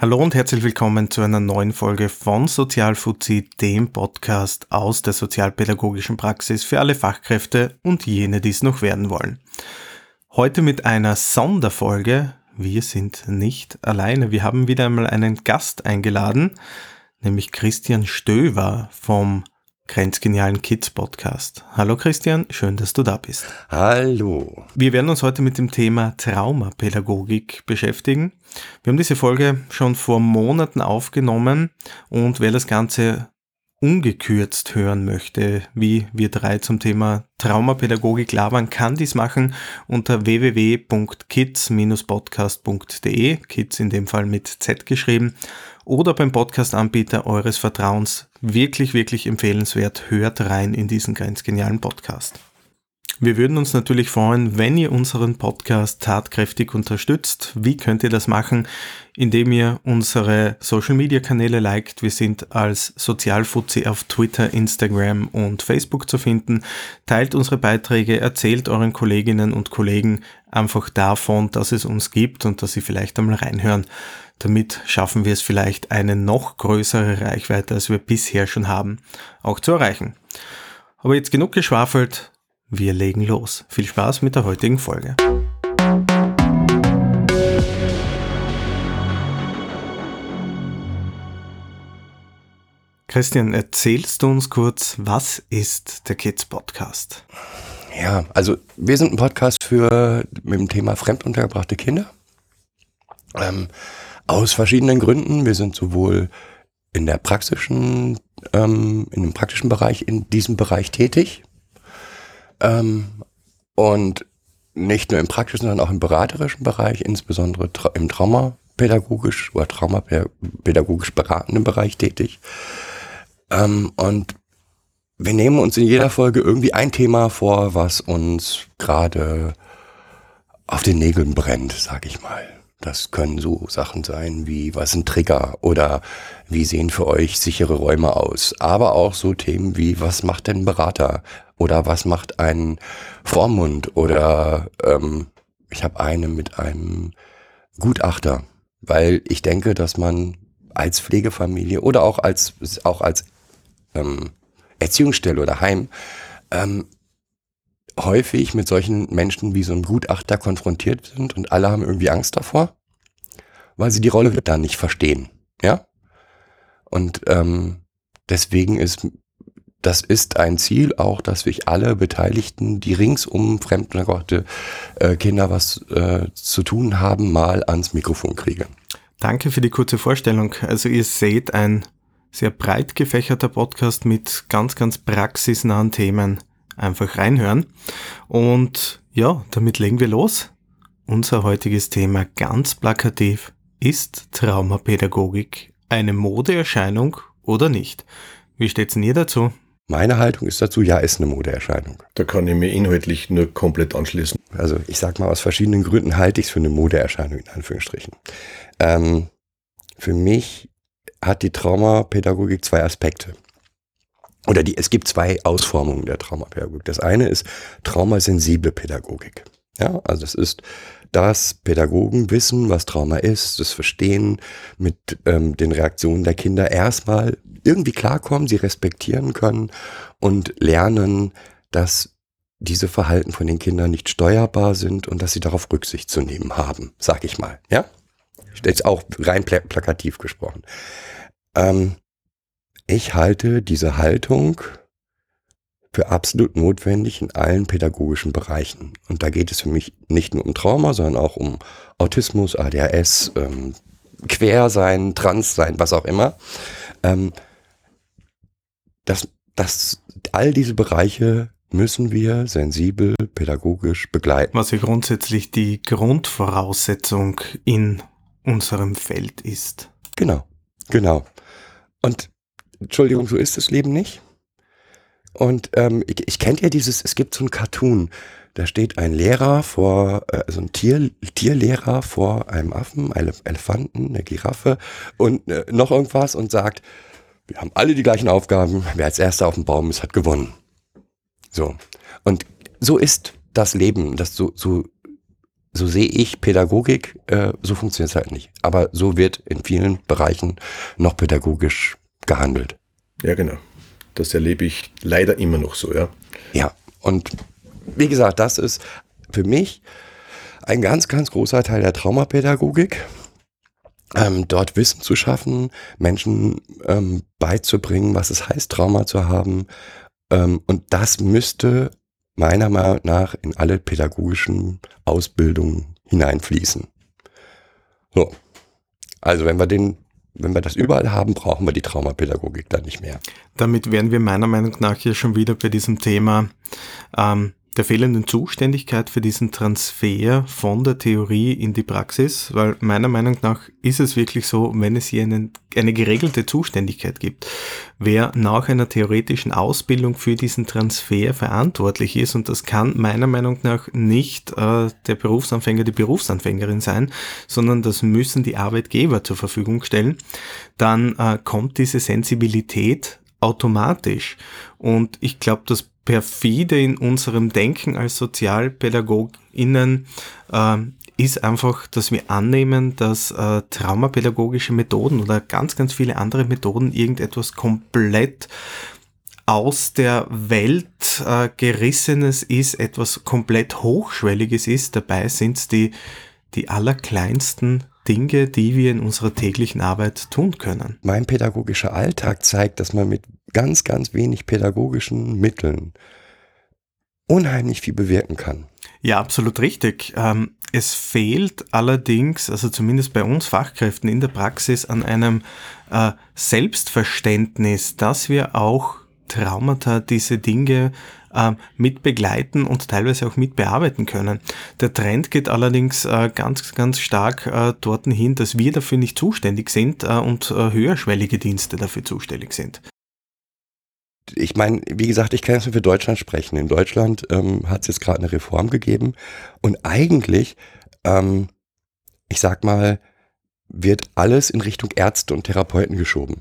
Hallo und herzlich willkommen zu einer neuen Folge von Sozialfuzzi, dem Podcast aus der sozialpädagogischen Praxis für alle Fachkräfte und jene, die es noch werden wollen. Heute mit einer Sonderfolge. Wir sind nicht alleine. Wir haben wieder einmal einen Gast eingeladen, nämlich Christian Stöver vom Grenzgenialen Kids Podcast. Hallo Christian, schön, dass du da bist. Hallo. Wir werden uns heute mit dem Thema Traumapädagogik beschäftigen. Wir haben diese Folge schon vor Monaten aufgenommen und wer das Ganze ungekürzt hören möchte, wie wir drei zum Thema Traumapädagogik labern, kann dies machen unter www.kids-podcast.de, Kids in dem Fall mit Z geschrieben, oder beim Podcast-Anbieter eures Vertrauens. Wirklich, wirklich empfehlenswert. Hört rein in diesen ganz genialen Podcast. Wir würden uns natürlich freuen, wenn ihr unseren Podcast tatkräftig unterstützt. Wie könnt ihr das machen? Indem ihr unsere Social Media Kanäle liked. Wir sind als Sozialfuzzi auf Twitter, Instagram und Facebook zu finden. Teilt unsere Beiträge, erzählt euren Kolleginnen und Kollegen einfach davon, dass es uns gibt und dass sie vielleicht einmal reinhören. Damit schaffen wir es vielleicht, eine noch größere Reichweite, als wir bisher schon haben, auch zu erreichen. Aber jetzt genug geschwafelt, wir legen los. Viel Spaß mit der heutigen Folge. Christian, erzählst du uns kurz, was ist der Kids Podcast? Ja, also wir sind ein Podcast für mit dem Thema fremduntergebrachte Kinder. Ähm, aus verschiedenen Gründen. Wir sind sowohl in der praktischen, ähm, in dem praktischen Bereich, in diesem Bereich tätig. Ähm, und nicht nur im praktischen, sondern auch im beraterischen Bereich, insbesondere tra im traumapädagogisch oder traumapädagogisch beratenden Bereich tätig. Ähm, und wir nehmen uns in jeder Folge irgendwie ein Thema vor, was uns gerade auf den Nägeln brennt, sag ich mal. Das können so Sachen sein wie, was sind Trigger oder wie sehen für euch sichere Räume aus. Aber auch so Themen wie, was macht denn ein Berater? Oder was macht ein Vormund? Oder ähm, ich habe eine mit einem Gutachter, weil ich denke, dass man als Pflegefamilie oder auch als auch als ähm, Erziehungsstelle oder Heim ähm, häufig mit solchen Menschen wie so einem Gutachter konfrontiert sind und alle haben irgendwie Angst davor, weil sie die Rolle dann nicht verstehen. Ja? Und ähm, deswegen ist das ist ein Ziel auch, dass wir alle Beteiligten, die ringsum fremdengebrachte äh, Kinder was äh, zu tun haben, mal ans Mikrofon kriegen. Danke für die kurze Vorstellung. Also ihr seht ein sehr breit gefächerter Podcast mit ganz, ganz praxisnahen Themen einfach reinhören. Und ja, damit legen wir los. Unser heutiges Thema ganz plakativ. Ist Traumapädagogik eine Modeerscheinung oder nicht? Wie steht's denn ihr dazu? Meine Haltung ist dazu, ja, ist eine Modeerscheinung. Da kann ich mir inhaltlich nur komplett anschließen. Also ich sag mal, aus verschiedenen Gründen halte ich es für eine Modeerscheinung, in Anführungsstrichen. Ähm, für mich hat die Traumapädagogik zwei Aspekte oder die, es gibt zwei Ausformungen der Traumapädagogik. Das eine ist traumasensible Pädagogik. Ja, also das ist dass Pädagogen wissen, was Trauma ist, das Verstehen mit ähm, den Reaktionen der Kinder erstmal irgendwie klarkommen, sie respektieren können und lernen, dass diese Verhalten von den Kindern nicht steuerbar sind und dass sie darauf Rücksicht zu nehmen haben, sag ich mal. Ja, jetzt auch rein plakativ gesprochen. Ähm, ich halte diese Haltung für absolut notwendig in allen pädagogischen Bereichen. Und da geht es für mich nicht nur um Trauma, sondern auch um Autismus, ADHS, ähm, Quersein, Transsein, was auch immer. Ähm, das, das, all diese Bereiche müssen wir sensibel, pädagogisch begleiten. Was ja grundsätzlich die Grundvoraussetzung in unserem Feld ist. Genau, genau. Und Entschuldigung, so ist das Leben nicht. Und ähm, ich, ich kenne ja dieses, es gibt so ein Cartoon, da steht ein Lehrer vor, also ein Tier, Tierlehrer vor einem Affen, einem Elefanten, einer Giraffe und äh, noch irgendwas und sagt, wir haben alle die gleichen Aufgaben, wer als erster auf dem Baum ist, hat gewonnen. So. Und so ist das Leben, das so, so so sehe ich Pädagogik, äh, so funktioniert es halt nicht. Aber so wird in vielen Bereichen noch pädagogisch gehandelt. Ja, genau. Das erlebe ich leider immer noch so, ja. Ja, und wie gesagt, das ist für mich ein ganz, ganz großer Teil der Traumapädagogik. Ähm, dort Wissen zu schaffen, Menschen ähm, beizubringen, was es heißt, Trauma zu haben. Ähm, und das müsste meiner Meinung nach in alle pädagogischen Ausbildungen hineinfließen. So. Also wenn wir den, wenn wir das überall haben, brauchen wir die Traumapädagogik dann nicht mehr. Damit wären wir meiner Meinung nach hier schon wieder bei diesem Thema ähm, der fehlenden Zuständigkeit für diesen Transfer von der Theorie in die Praxis, weil meiner Meinung nach ist es wirklich so, wenn es hier einen, eine geregelte Zuständigkeit gibt, wer nach einer theoretischen Ausbildung für diesen Transfer verantwortlich ist, und das kann meiner Meinung nach nicht äh, der Berufsanfänger, die Berufsanfängerin sein, sondern das müssen die Arbeitgeber zur Verfügung stellen, dann äh, kommt diese Sensibilität automatisch. Und ich glaube, das perfide in unserem Denken als SozialpädagogInnen äh, ist einfach, dass wir annehmen, dass äh, traumapädagogische Methoden oder ganz, ganz viele andere Methoden irgendetwas komplett aus der Welt äh, gerissenes ist, etwas komplett hochschwelliges ist. Dabei sind es die, die allerkleinsten Dinge, die wir in unserer täglichen Arbeit tun können. Mein pädagogischer Alltag zeigt, dass man mit ganz, ganz wenig pädagogischen Mitteln unheimlich viel bewirken kann. Ja, absolut richtig. Ähm, es fehlt allerdings, also zumindest bei uns Fachkräften in der Praxis, an einem äh, Selbstverständnis, dass wir auch Traumata, diese Dinge äh, mit begleiten und teilweise auch mit bearbeiten können. Der Trend geht allerdings äh, ganz, ganz stark äh, dorthin hin, dass wir dafür nicht zuständig sind und höherschwellige Dienste dafür zuständig sind. Ich meine, wie gesagt, ich kann jetzt nur für Deutschland sprechen. In Deutschland ähm, hat es jetzt gerade eine Reform gegeben und eigentlich, ähm, ich sag mal, wird alles in Richtung Ärzte und Therapeuten geschoben.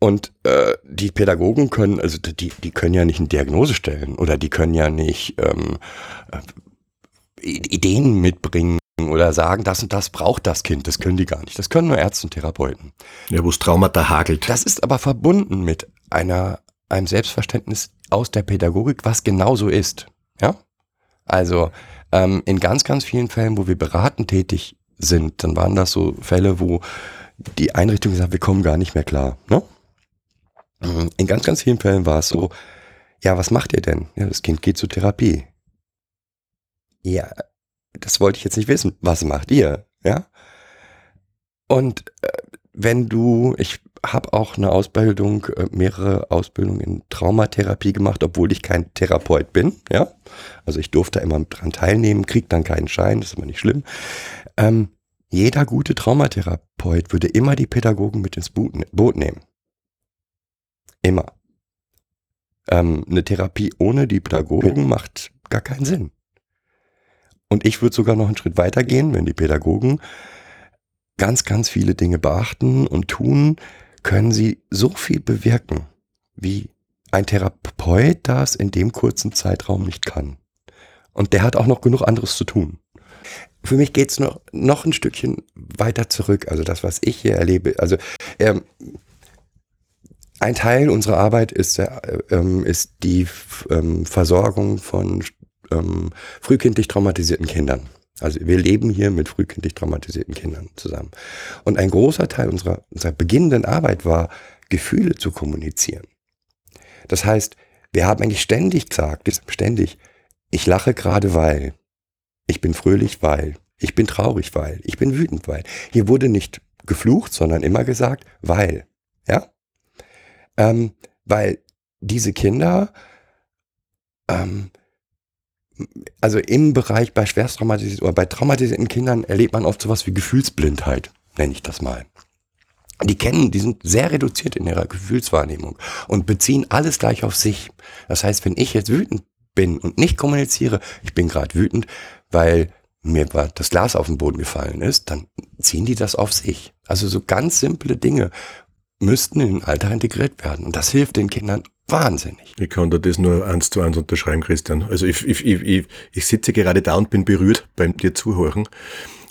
Und äh, die Pädagogen können, also die, die können ja nicht eine Diagnose stellen oder die können ja nicht ähm, äh, Ideen mitbringen oder sagen, das und das braucht das Kind. Das können die gar nicht. Das können nur Ärzte und Therapeuten. Ja, wo es Traumata hagelt. Das ist aber verbunden mit einer, einem Selbstverständnis aus der Pädagogik, was genauso ist. Ja? Also ähm, in ganz, ganz vielen Fällen, wo wir beratend tätig sind, dann waren das so Fälle, wo die Einrichtung gesagt, wir kommen gar nicht mehr klar. Ne? Mhm. In ganz, ganz vielen Fällen war es so, ja, was macht ihr denn? Ja, das Kind geht zur Therapie. Ja, das wollte ich jetzt nicht wissen. Was macht ihr? Ja. Und äh, wenn du, ich habe auch eine Ausbildung, äh, mehrere Ausbildungen in Traumatherapie gemacht, obwohl ich kein Therapeut bin. Ja, also ich durfte immer dran teilnehmen, krieg dann keinen Schein, das ist immer nicht schlimm. Ähm, jeder gute Traumatherapeut würde immer die Pädagogen mit ins Boot, ne-, nehmen. Immer. Ähm, eine Therapie ohne die Pädagogen macht gar keinen Sinn. Und ich würde sogar noch einen Schritt weiter gehen, wenn die Pädagogen ganz, ganz viele Dinge beachten und tun, können sie so viel bewirken, wie ein Therapeut das in dem kurzen Zeitraum nicht kann. Und der hat auch noch genug anderes zu tun. Für mich geht's noch, noch ein Stückchen weiter zurück. Also das, was ich hier erlebe. Also ähm, ein Teil unserer Arbeit ist, äh, ähm, ist die ähm, Versorgung von ähm, frühkindlich traumatisierten Kindern. Also wir leben hier mit frühkindlich traumatisierten Kindern zusammen. Und ein großer Teil unserer, unserer beginnenden Arbeit war, Gefühle zu kommunizieren. Das heißt, wir haben eigentlich ständig gesagt, ständig, ich lache gerade weil, ich bin fröhlich weil, ich bin traurig weil, ich bin wütend weil. Hier wurde nicht geflucht, sondern immer gesagt, weil. Ja? Ähm, weil diese Kinder ähm, also im Bereich bei schwerst traumatisierten oder bei traumatisierten Kindern erlebt man oft sowas wie Gefühlsblindheit, nenne ich das mal. Die kennen, die sind sehr reduziert in ihrer Gefühlswahrnehmung und beziehen alles gleich auf sich. Das heißt, wenn ich jetzt wütend bin und nicht kommuniziere, ich bin gerade wütend, weil mir das Glas auf den Boden gefallen ist, dann ziehen die das auf sich. Also so ganz simple Dinge. Müssten in den Alltag integriert werden. Und das hilft den Kindern wahnsinnig. Ich kann da das nur eins zu eins unterschreiben, Christian. Also ich, ich, ich, ich, ich sitze gerade da und bin berührt beim dir zuhören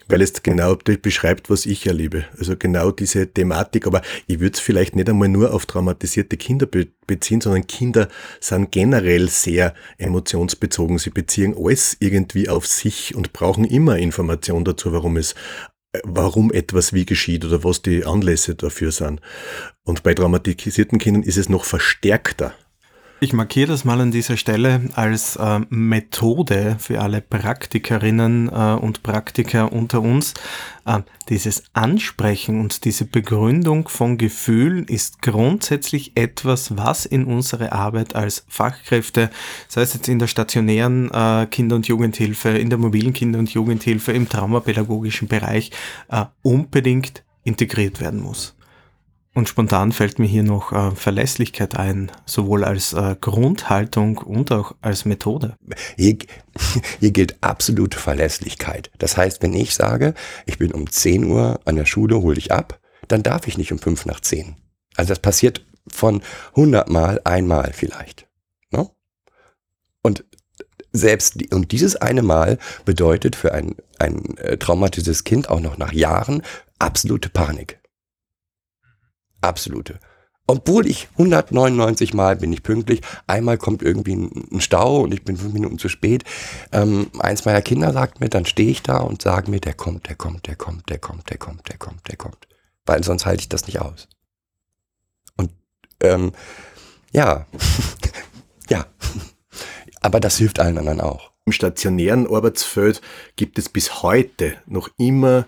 weil es genau beschreibt, was ich erlebe. Also genau diese Thematik. Aber ich würde es vielleicht nicht einmal nur auf traumatisierte Kinder be beziehen, sondern Kinder sind generell sehr emotionsbezogen. Sie beziehen alles irgendwie auf sich und brauchen immer Information dazu, warum es warum etwas wie geschieht oder was die Anlässe dafür sind. Und bei traumatisierten Kindern ist es noch verstärkter. Ich markiere das mal an dieser Stelle als äh, Methode für alle Praktikerinnen äh, und Praktiker unter uns. Äh, dieses Ansprechen und diese Begründung von Gefühlen ist grundsätzlich etwas, was in unsere Arbeit als Fachkräfte, sei es jetzt in der stationären äh, Kinder- und Jugendhilfe, in der mobilen Kinder- und Jugendhilfe, im traumapädagogischen Bereich äh, unbedingt integriert werden muss. Und spontan fällt mir hier noch äh, Verlässlichkeit ein, sowohl als äh, Grundhaltung und auch als Methode. Hier, hier gilt absolute Verlässlichkeit. Das heißt, wenn ich sage, ich bin um 10 Uhr an der Schule, hol dich ab, dann darf ich nicht um 5 nach 10. Also das passiert von 100 Mal einmal vielleicht. Ne? Und selbst und dieses eine Mal bedeutet für ein, ein äh, traumatisiertes Kind auch noch nach Jahren absolute Panik. Absolute. Obwohl ich 199 Mal bin ich pünktlich, einmal kommt irgendwie ein, Stau und ich bin fünf Minuten zu spät. Ähm, eins meiner Kinder sagt mir, dann stehe ich da und sage mir, der kommt, der kommt, der kommt, der kommt, der kommt, der kommt, der kommt. Weil sonst halte ich das nicht aus. Und ähm, ja, ja, aber das hilft allen anderen auch. Im stationären Arbeitsfeld gibt es bis heute noch immer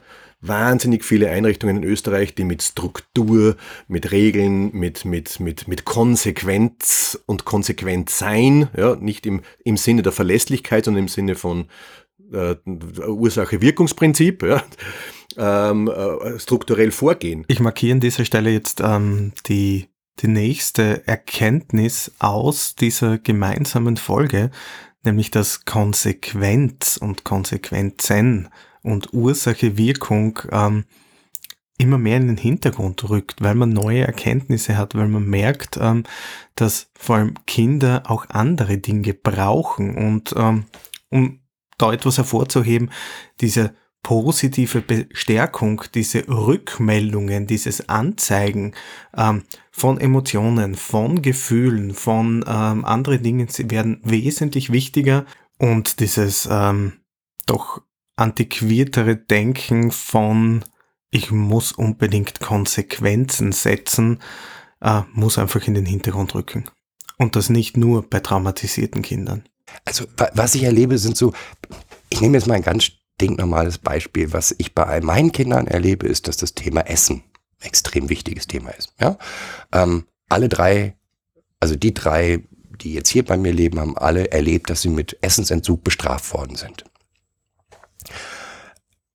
wahnsinnig viele Einrichtungen in Österreich, die mit Struktur, mit Regeln, mit, mit, mit, mit Konsequenz und Konsequentsein, ja, nicht im, im Sinne der Verlässlichkeit, sondern im Sinne von äh, Ursache-Wirkungsprinzip, ja, ähm, äh, strukturell vorgehen. Ich markiere an dieser Stelle jetzt ähm, die, die nächste Erkenntnis aus dieser gemeinsamen Folge, nämlich dass Konsequenz und Konsequenzen und Ursache-Wirkung ähm, immer mehr in den Hintergrund rückt, weil man neue Erkenntnisse hat, weil man merkt, ähm, dass vor allem Kinder auch andere Dinge brauchen. Und ähm, um da etwas hervorzuheben, diese positive Bestärkung, diese Rückmeldungen, dieses Anzeigen ähm, von Emotionen, von Gefühlen, von ähm, anderen Dingen, sie werden wesentlich wichtiger und dieses ähm, doch antiquiertere Denken von ich muss unbedingt Konsequenzen setzen, äh, muss einfach in den Hintergrund rücken. Und das nicht nur bei traumatisierten Kindern. Also was ich erlebe, sind so, ich nehme jetzt mal ein ganz stinknormales Beispiel. Was ich bei all meinen Kindern erlebe, ist, dass das Thema Essen ein extrem wichtiges Thema ist. Ja? Ähm, alle drei, also die drei, die jetzt hier bei mir leben, haben alle erlebt, dass sie mit Essensentzug bestraft worden sind.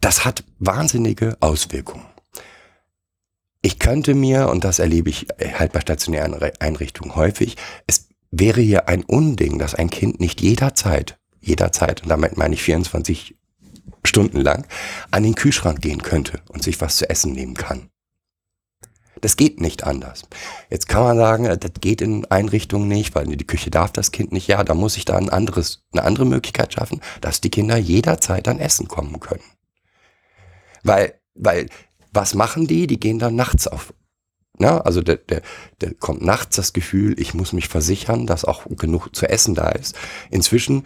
Das hat wahnsinnige Auswirkungen. Ich könnte mir, und das erlebe ich halt bei stationären Einrichtungen häufig, es wäre hier ein Unding, dass ein Kind nicht jederzeit, jederzeit, und damit meine ich 24 Stunden lang, an den Kühlschrank gehen könnte und sich was zu essen nehmen kann. Das geht nicht anders. Jetzt kann man sagen, das geht in Einrichtungen nicht, weil in die Küche darf das Kind nicht. Ja, da muss ich da ein anderes, eine andere Möglichkeit schaffen, dass die Kinder jederzeit an Essen kommen können. Weil, weil, was machen die? Die gehen dann nachts auf. Na, also der, der, der kommt nachts das Gefühl, ich muss mich versichern, dass auch genug zu essen da ist. Inzwischen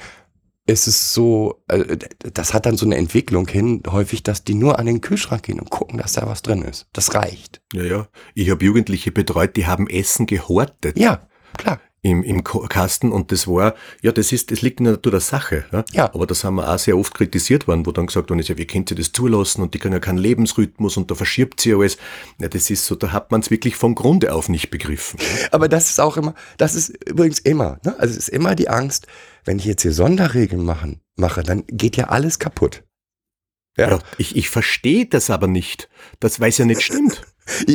ist es so, äh, das hat dann so eine Entwicklung hin, häufig, dass die nur an den Kühlschrank gehen und gucken, dass da was drin ist. Das reicht. Ja, ja. Ich habe Jugendliche betreut, die haben Essen gehortet. Ja, klar im, im Kasten und das war, ja, das ist, das liegt in der Natur der Sache. Ja? ja. Aber das haben wir auch sehr oft kritisiert worden, wo dann gesagt worden ist, ja, wie könnt ihr das zulassen und die können ja keinen Lebensrhythmus und da verschiebt sie alles. Ja, das ist so, da hat man es wirklich vom Grunde auf nicht begriffen. Aber das ist auch immer, das ist übrigens immer, ne? also es ist immer die Angst, wenn ich jetzt hier Sonderregeln machen, mache, dann geht ja alles kaputt. Ja. ja ich, ich verstehe das aber nicht. Das weiß ja nicht stimmt.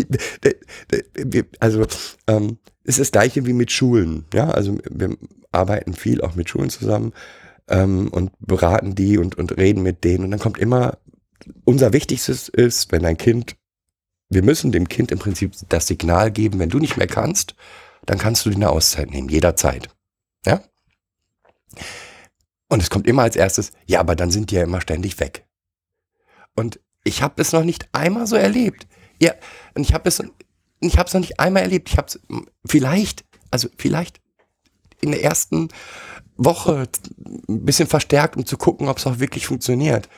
also ähm, ist das gleiche wie mit Schulen. Ja, also wir arbeiten viel auch mit Schulen zusammen ähm, und beraten die und, und reden mit denen. Und dann kommt immer, unser Wichtigstes ist, wenn ein Kind wir müssen dem Kind im Prinzip das Signal geben, wenn du nicht mehr kannst, dann kannst du dir eine Auszeit nehmen, jederzeit. Ja? Und es kommt immer als erstes, ja, aber dann sind die ja immer ständig weg. Und ich habe es noch nicht einmal so erlebt. Ja, und ich habe es, ich habe noch nicht einmal erlebt. Ich habe es vielleicht, also vielleicht in der ersten Woche ein bisschen verstärkt, um zu gucken, ob es auch wirklich funktioniert.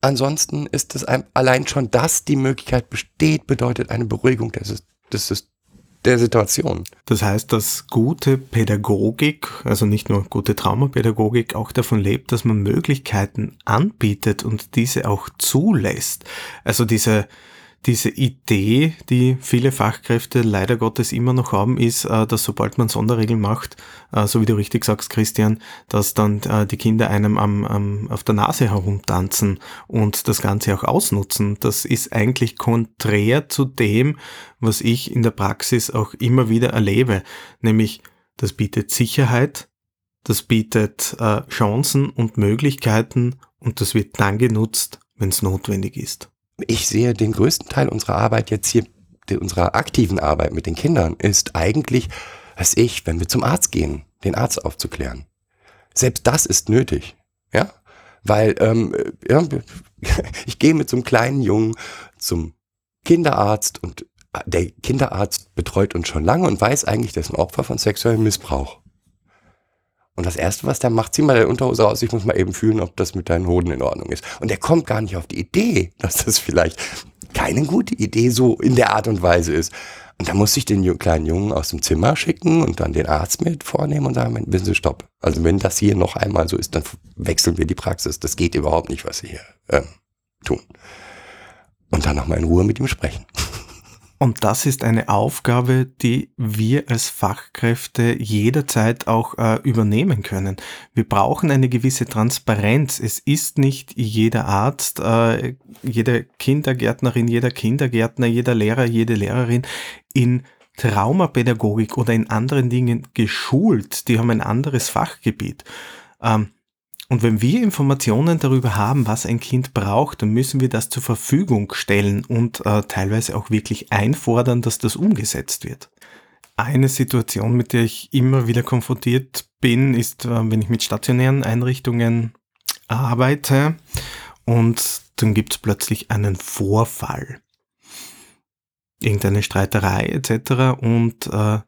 Ansonsten ist es allein schon, dass die Möglichkeit besteht, bedeutet eine Beruhigung des, des, der Situation. Das heißt, dass gute Pädagogik, also nicht nur gute Traumapädagogik, auch davon lebt, dass man Möglichkeiten anbietet und diese auch zulässt. Also diese diese Idee, die viele Fachkräfte leider Gottes immer noch haben, ist, äh, dass sobald man Sonderregeln macht, äh, so wie du richtig sagst, Christian, dass dann äh, die Kinder einem am, am, auf der Nase herumtanzen und das Ganze auch ausnutzen. Das ist eigentlich konträr zu dem, was ich in der Praxis auch immer wieder erlebe, nämlich das bietet Sicherheit, das bietet Chancen und Möglichkeiten und das wird dann genutzt, wenn es notwendig ist ich sehe den größten Teil unserer Arbeit jetzt hier, unserer aktiven Arbeit mit den Kindern, ist eigentlich, was ich, wenn wir zum Arzt gehen, den Arzt aufzuklären. Selbst das ist nötig, ja, weil ähm, ja, ich gehe mit so einem kleinen Jungen zum Kinderarzt und der Kinderarzt betreut uns schon lange und weiß eigentlich, der ein Opfer von sexuellem Missbrauch. Und das Erste, was der macht, zieh mal deine Unterhose aus, ich muss mal eben fühlen, ob das mit deinen Hoden in Ordnung ist. Und der kommt gar nicht auf die Idee, dass das vielleicht keine gute Idee so in der Art und Weise ist. Und da muss ich den kleinen Jungen aus dem Zimmer schicken und dann den Arzt mit vornehmen und sagen, wissen Sie, stopp. Also wenn das hier noch einmal so ist, dann wechseln wir die Praxis. Das geht überhaupt nicht, was Sie hier ähm, tun. Und dann nochmal in Ruhe mit ihm sprechen. Und das ist eine Aufgabe, die wir als Fachkräfte jederzeit auch äh, übernehmen können. Wir brauchen eine gewisse Transparenz. Es ist nicht jeder Arzt, äh, jede Kindergärtnerin, jeder Kindergärtner, jeder Lehrer, jede Lehrerin in Traumapädagogik oder in anderen Dingen geschult. Die haben ein anderes Fachgebiet. Ähm, und wenn wir Informationen darüber haben, was ein Kind braucht, dann müssen wir das zur Verfügung stellen und äh, teilweise auch wirklich einfordern, dass das umgesetzt wird. Eine Situation, mit der ich immer wieder konfrontiert bin, ist, äh, wenn ich mit stationären Einrichtungen arbeite und dann gibt es plötzlich einen Vorfall. Irgendeine Streiterei etc. Und äh,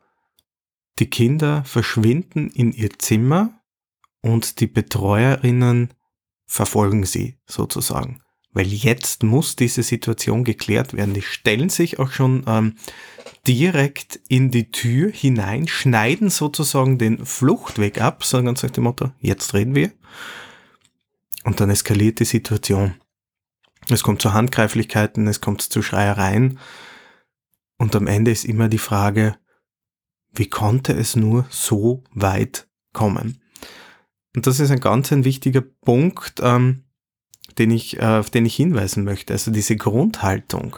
die Kinder verschwinden in ihr Zimmer und die Betreuerinnen verfolgen sie sozusagen. Weil jetzt muss diese Situation geklärt werden. Die stellen sich auch schon ähm, direkt in die Tür hinein, schneiden sozusagen den Fluchtweg ab, sagen ganz nach dem Motto, jetzt reden wir. Und dann eskaliert die Situation. Es kommt zu Handgreiflichkeiten, es kommt zu Schreiereien. Und am Ende ist immer die Frage, wie konnte es nur so weit kommen? Und das ist ein ganz ein wichtiger Punkt, ähm, den ich, äh, auf den ich hinweisen möchte. Also diese Grundhaltung,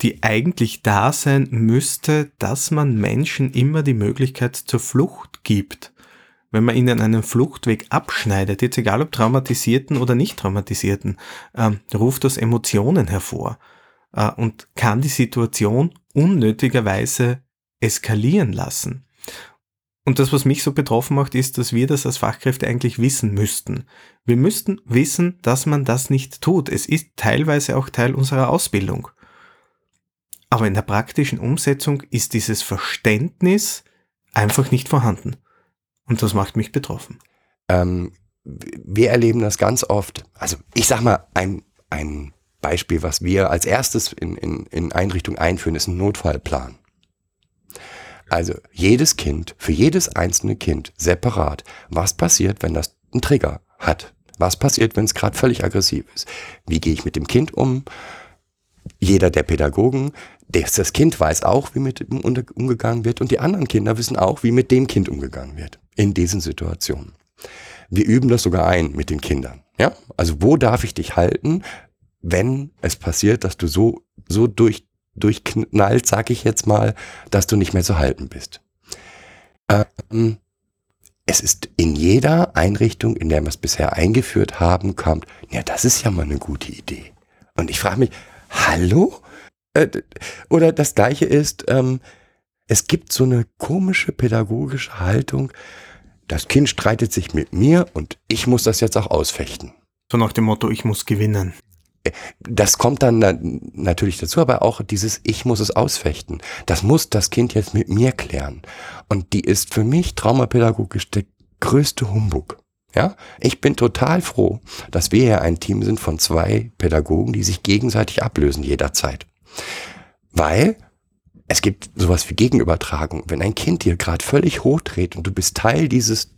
die eigentlich da sein müsste, dass man Menschen immer die Möglichkeit zur Flucht gibt. Wenn man ihnen einen Fluchtweg abschneidet, jetzt egal ob traumatisierten oder nicht traumatisierten, ähm, ruft das Emotionen hervor äh, und kann die Situation unnötigerweise eskalieren lassen. Und das, was mich so betroffen macht, ist, dass wir das als Fachkräfte eigentlich wissen müssten. Wir müssten wissen, dass man das nicht tut. Es ist teilweise auch Teil unserer Ausbildung. Aber in der praktischen Umsetzung ist dieses Verständnis einfach nicht vorhanden. Und das macht mich betroffen. Ähm, wir erleben das ganz oft. Also ich sag mal, ein, ein Beispiel, was wir als erstes in, in, in Einrichtungen einführen, ist ein Notfallplan. Also jedes Kind, für jedes einzelne Kind separat, was passiert, wenn das einen Trigger hat? Was passiert, wenn es gerade völlig aggressiv ist? Wie gehe ich mit dem Kind um? Jeder der Pädagogen, das, Kind weiß auch, wie mit ihm umgegangen wird und die anderen Kinder wissen auch, wie mit dem Kind umgegangen wird in diesen Situationen. Wir üben das sogar ein mit den Kindern. Ja, also wo darf ich dich halten, wenn es passiert, dass du so so durch durchknallt, sag ich jetzt mal, dass du nicht mehr zu halten bist. Ähm, es ist in jeder Einrichtung, in der wir es bisher eingeführt haben, kommt, ja, das ist ja mal eine gute Idee. Und ich frage mich, hallo? Äh, oder das gleiche ist, ähm, es gibt so eine komische pädagogische Haltung, das Kind streitet sich mit mir und ich muss das jetzt auch ausfechten. So nach dem Motto, ich muss gewinnen. Das kommt dann natürlich dazu, aber auch dieses Ich muss es ausfechten. Das muss das Kind jetzt mit mir klären. Und die ist für mich traumapädagogisch der größte Humbug. Ja, ich bin total froh, dass wir ja ein Team sind von zwei Pädagogen, die sich gegenseitig ablösen jederzeit. Weil es gibt sowas wie Gegenübertragung. Wenn ein Kind dir gerade völlig hochdreht und du bist Teil dieses,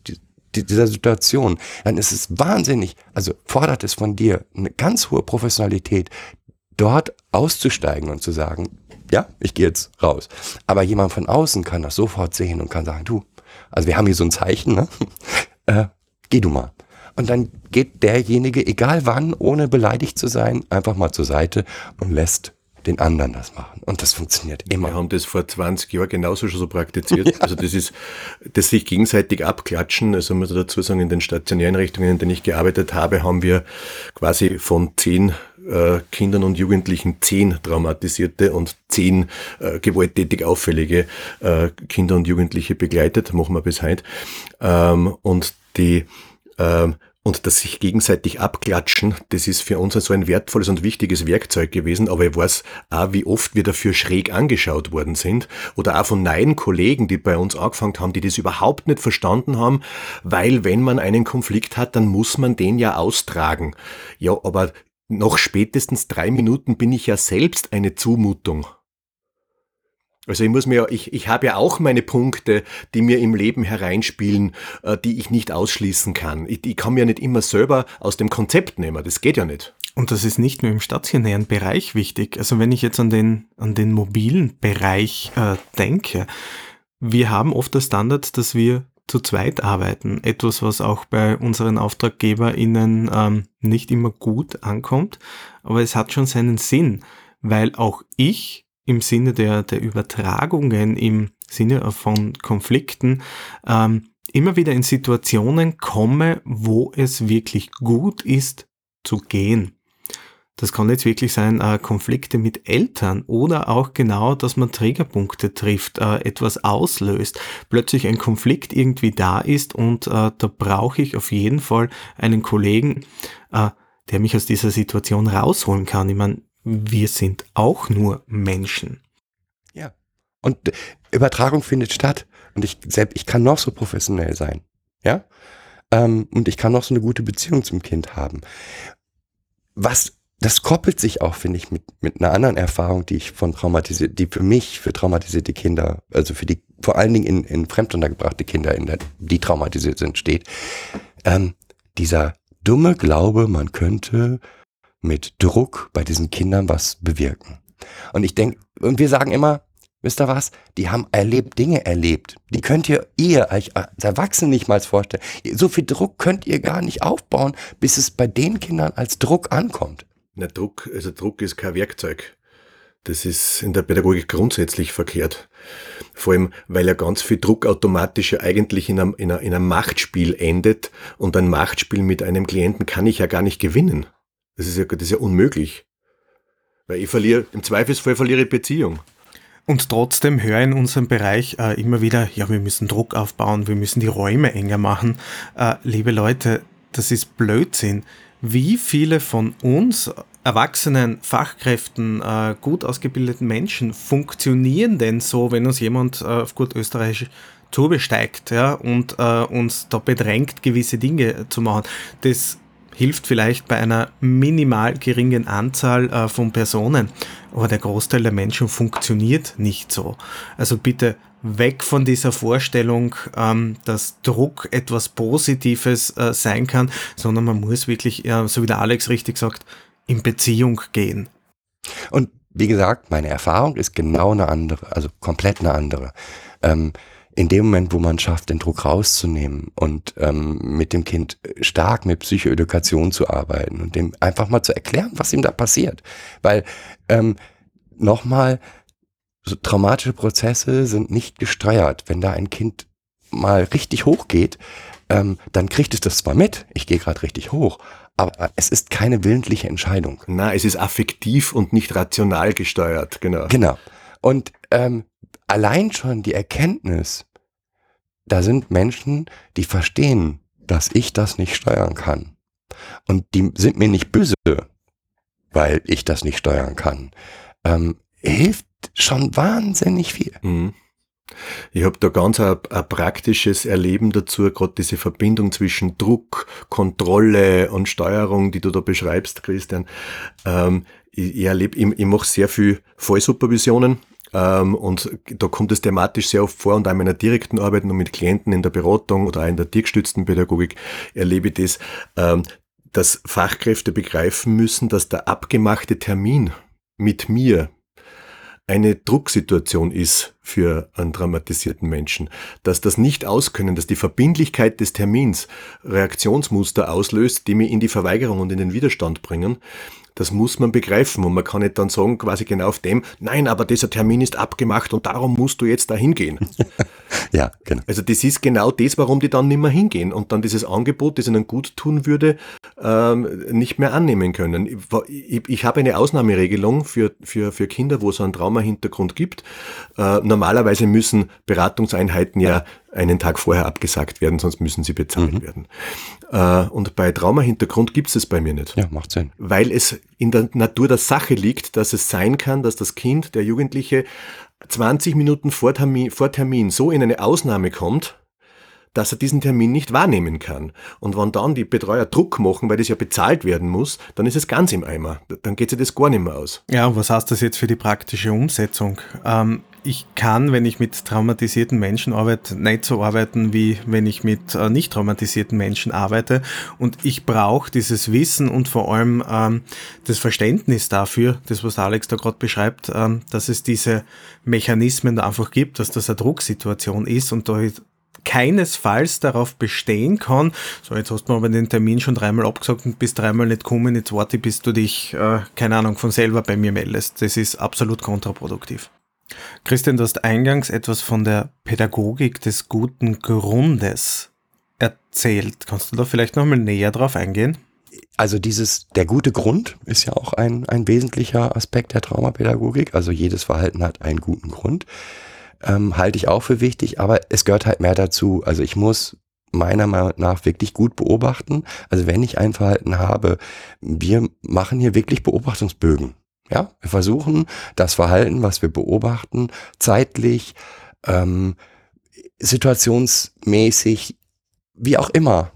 dieser Situation, dann ist es wahnsinnig, also fordert es von dir eine ganz hohe Professionalität, dort auszusteigen und zu sagen, ja, ich gehe jetzt raus. Aber jemand von außen kann das sofort sehen und kann sagen, du, also wir haben hier so ein Zeichen, ne? Äh, geh du mal. Und dann geht derjenige, egal wann, ohne beleidigt zu sein, einfach mal zur Seite und lässt den anderen das machen. Und das funktioniert immer. Wir haben das vor 20 Jahren genauso schon so praktiziert. Ja. Also das ist, das sich gegenseitig abklatschen. Also muss ich dazu sagen, in den stationären Richtungen, in denen ich gearbeitet habe, haben wir quasi von zehn äh, Kindern und Jugendlichen zehn traumatisierte und zehn äh, gewalttätig auffällige äh, Kinder und Jugendliche begleitet, machen wir bis heute. Ähm, und die ähm, und das sich gegenseitig abklatschen, das ist für uns so ein wertvolles und wichtiges Werkzeug gewesen, aber ich weiß auch, wie oft wir dafür schräg angeschaut worden sind oder auch von neuen Kollegen, die bei uns angefangen haben, die das überhaupt nicht verstanden haben, weil wenn man einen Konflikt hat, dann muss man den ja austragen. Ja, aber noch spätestens drei Minuten bin ich ja selbst eine Zumutung. Also ich muss mir, ich, ich habe ja auch meine Punkte, die mir im Leben hereinspielen, äh, die ich nicht ausschließen kann. Ich, ich kann mir nicht immer selber aus dem Konzept nehmen. Das geht ja nicht. Und das ist nicht nur im stationären Bereich wichtig. Also wenn ich jetzt an den, an den mobilen Bereich äh, denke, wir haben oft das Standard, dass wir zu zweit arbeiten. Etwas, was auch bei unseren AuftraggeberInnen ähm, nicht immer gut ankommt. Aber es hat schon seinen Sinn, weil auch ich im Sinne der, der Übertragungen, im Sinne von Konflikten, ähm, immer wieder in Situationen komme, wo es wirklich gut ist zu gehen. Das kann jetzt wirklich sein, äh, Konflikte mit Eltern oder auch genau, dass man Trägerpunkte trifft, äh, etwas auslöst, plötzlich ein Konflikt irgendwie da ist und äh, da brauche ich auf jeden Fall einen Kollegen, äh, der mich aus dieser Situation rausholen kann. Ich meine, wir sind auch nur Menschen. Ja. Und Übertragung findet statt. Und ich selbst, ich kann noch so professionell sein. Ja. Ähm, und ich kann noch so eine gute Beziehung zum Kind haben. Was, das koppelt sich auch, finde ich, mit, mit einer anderen Erfahrung, die ich von traumatisiert, die für mich, für traumatisierte Kinder, also für die, vor allen Dingen in, in fremduntergebrachte Kinder, in der, die traumatisiert sind, steht. Ähm, dieser dumme Glaube, man könnte mit Druck bei diesen Kindern was bewirken. Und ich denke, und wir sagen immer, wisst ihr was? Die haben erlebt, Dinge erlebt. Die könnt ihr, ihr als Erwachsene nicht mal vorstellen. So viel Druck könnt ihr gar nicht aufbauen, bis es bei den Kindern als Druck ankommt. Na, Druck, also Druck ist kein Werkzeug. Das ist in der Pädagogik grundsätzlich verkehrt. Vor allem, weil ja ganz viel Druck automatisch ja eigentlich in einem, in, einem, in einem Machtspiel endet und ein Machtspiel mit einem Klienten kann ich ja gar nicht gewinnen. Das ist ja, das ist ja unmöglich. Weil ich verliere, im Zweifelsfall verliere ich Beziehung. Und trotzdem höre in unserem Bereich äh, immer wieder, ja, wir müssen Druck aufbauen, wir müssen die Räume enger machen. Äh, liebe Leute, das ist Blödsinn. Wie viele von uns erwachsenen Fachkräften, äh, gut ausgebildeten Menschen funktionieren denn so, wenn uns jemand äh, auf gut österreichisch zubesteigt ja, und äh, uns da bedrängt, gewisse Dinge zu machen? Das hilft vielleicht bei einer minimal geringen Anzahl äh, von Personen, aber der Großteil der Menschen funktioniert nicht so. Also bitte weg von dieser Vorstellung, ähm, dass Druck etwas Positives äh, sein kann, sondern man muss wirklich, äh, so wie der Alex richtig sagt, in Beziehung gehen. Und wie gesagt, meine Erfahrung ist genau eine andere, also komplett eine andere. Ähm, in dem Moment, wo man schafft, den Druck rauszunehmen und ähm, mit dem Kind stark mit Psychoedukation zu arbeiten und dem einfach mal zu erklären, was ihm da passiert. Weil ähm, nochmal, so traumatische Prozesse sind nicht gesteuert. Wenn da ein Kind mal richtig hoch geht, ähm, dann kriegt es das zwar mit, ich gehe gerade richtig hoch, aber es ist keine willentliche Entscheidung. Na, es ist affektiv und nicht rational gesteuert, genau. Genau. Und ähm, allein schon die Erkenntnis, da sind Menschen, die verstehen, dass ich das nicht steuern kann. Und die sind mir nicht böse, weil ich das nicht steuern kann. Ähm, hilft schon wahnsinnig viel. Mhm. Ich habe da ganz ein, ein, praktisches Erleben dazu, gerade diese Verbindung zwischen Druck, Kontrolle und Steuerung, die du da beschreibst, Christian. Ähm, ich, ich ich, mache sehr viel Fallsupervisionen und da kommt es thematisch sehr oft vor und auch in meiner direkten Arbeit und mit Klienten in der Beratung oder auch in der tiergestützten Pädagogik erlebe ich das, ähm, dass Fachkräfte begreifen müssen, dass der abgemachte Termin mit mir, eine Drucksituation ist für einen traumatisierten Menschen, dass das nicht auskönnen, dass die Verbindlichkeit des Termins Reaktionsmuster auslöst, die mich in die Verweigerung und in den Widerstand bringen das muss man begreifen und man kann nicht dann sagen, quasi genau auf dem, nein, aber dieser Termin ist abgemacht und darum musst du jetzt da hingehen. Ja, genau. Also das ist genau das, warum die dann nicht mehr hingehen und dann dieses Angebot, das ihnen gut tun würde, ähm, nicht mehr annehmen können. Ich, ich, ich habe eine Ausnahmeregelung für, für, für Kinder, wo es einen Traumahintergrund gibt. Äh, normalerweise müssen Beratungseinheiten ja einen Tag vorher abgesagt werden, sonst müssen sie bezahlt mhm. werden. Äh, und bei Traumahintergrund gibt es das bei mir nicht. Ja, macht Sinn. Weil es in der Natur der Sache liegt, dass es sein kann, dass das Kind, der Jugendliche, 20 Minuten vor Termin, vor Termin so in eine Ausnahme kommt, dass er diesen Termin nicht wahrnehmen kann. Und wenn dann die Betreuer Druck machen, weil das ja bezahlt werden muss, dann ist es ganz im Eimer. Dann geht sich das gar nicht mehr aus. Ja, und was heißt das jetzt für die praktische Umsetzung? Ähm, ich kann, wenn ich mit traumatisierten Menschen arbeite, nicht so arbeiten, wie wenn ich mit äh, nicht traumatisierten Menschen arbeite. Und ich brauche dieses Wissen und vor allem ähm, das Verständnis dafür, das was Alex da gerade beschreibt, ähm, dass es diese Mechanismen da einfach gibt, dass das eine Drucksituation ist und da keinesfalls darauf bestehen kann, so jetzt hast du mir aber den Termin schon dreimal abgesagt und bist dreimal nicht gekommen, jetzt warte, bis du dich, äh, keine Ahnung, von selber bei mir meldest. Das ist absolut kontraproduktiv. Christian, du hast eingangs etwas von der Pädagogik des guten Grundes erzählt. Kannst du da vielleicht nochmal näher drauf eingehen? Also dieses, der gute Grund ist ja auch ein, ein wesentlicher Aspekt der Traumapädagogik. Also jedes Verhalten hat einen guten Grund. Ähm, halte ich auch für wichtig, aber es gehört halt mehr dazu. Also ich muss meiner Meinung nach wirklich gut beobachten. Also wenn ich ein Verhalten habe, wir machen hier wirklich Beobachtungsbögen. Ja, wir versuchen das Verhalten, was wir beobachten, zeitlich, ähm, situationsmäßig, wie auch immer,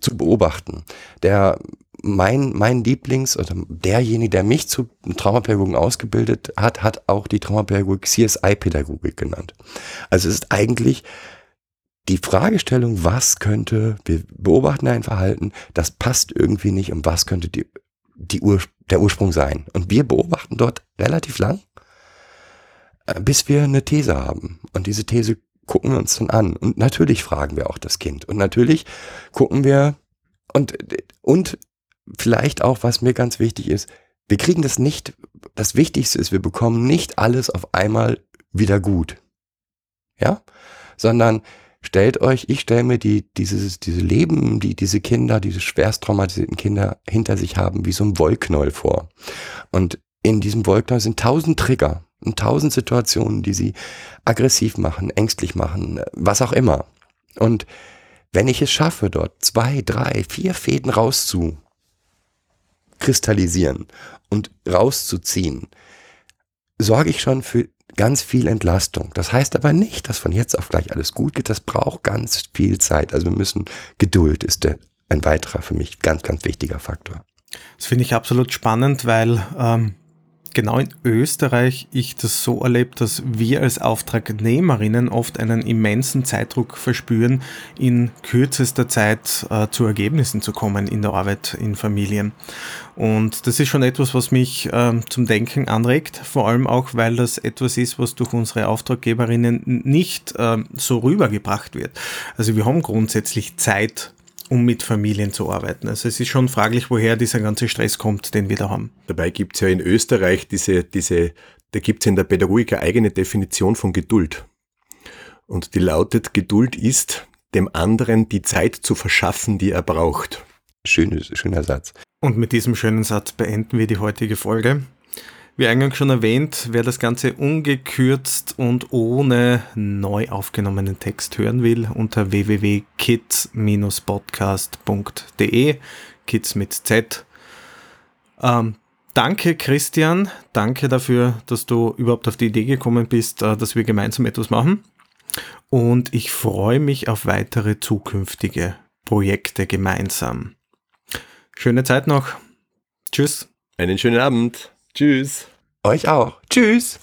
zu beobachten. Der mein, mein Lieblings- oder derjenige, der mich zu Traumapädagogen ausgebildet hat, hat auch die Traumapädagogik CSI-Pädagogik genannt. Also es ist eigentlich die Fragestellung, was könnte, wir beobachten ein Verhalten, das passt irgendwie nicht und was könnte die, die Ur, der Ursprung sein. Und wir beobachten dort relativ lang, äh, bis wir eine These haben. Und diese These gucken wir uns dann an. Und natürlich fragen wir auch das Kind. Und natürlich gucken wir, und, und vielleicht auch, was mir ganz wichtig ist, wir kriegen das nicht, das Wichtigste ist, wir bekommen nicht alles auf einmal wieder gut. Ja? Sondern stellt euch, ich stelle mir die, dieses, diese Leben, die diese Kinder, diese schwerst traumatisierten Kinder hinter sich haben, wie so ein Wollknäuel vor. Und in diesem Wollknäuel sind tausend Trigger und tausend Situationen, die sie aggressiv machen, ängstlich machen, was auch immer. Und wenn ich es schaffe, dort zwei, drei, vier Fäden rauszu kristallisieren und rauszuziehen, sorge ich schon für ganz viel Entlastung. Das heißt aber nicht, dass von jetzt auf gleich alles gut geht. Das braucht ganz viel Zeit. Also wir müssen, Geduld ist der, ein weiterer für mich ganz, ganz wichtiger Faktor. Das finde ich absolut spannend, weil ähm, genau in Österreich ich das so erlebt, dass wir als Auftragnehmerinnen oft einen immensen Zeitdruck verspüren, in kürzester Zeit äh, zu Ergebnissen zu kommen in der Arbeit in Familien. Und das ist schon etwas, was mich äh, zum Denken anregt, vor allem auch, weil das etwas ist, was durch unsere Auftraggeberinnen nicht äh, so rübergebracht wird. Also wir haben grundsätzlich Zeit um mit Familien zu arbeiten. Also es ist schon fraglich, woher dieser ganze Stress kommt, den wir da haben. Dabei gibt es ja in Österreich diese, diese, da gibt es in der Pädagogik eine eigene Definition von Geduld. Und die lautet, Geduld ist, dem anderen die Zeit zu verschaffen, die er braucht. Schönes, schöner Satz. Und mit diesem schönen Satz beenden wir die heutige Folge. Wie eingangs schon erwähnt, wer das Ganze ungekürzt und ohne neu aufgenommenen Text hören will, unter www.kids-podcast.de, Kids mit Z. Ähm, danke Christian, danke dafür, dass du überhaupt auf die Idee gekommen bist, äh, dass wir gemeinsam etwas machen. Und ich freue mich auf weitere zukünftige Projekte gemeinsam. Schöne Zeit noch. Tschüss. Einen schönen Abend. Tschüss. Euch auch. Tschüss.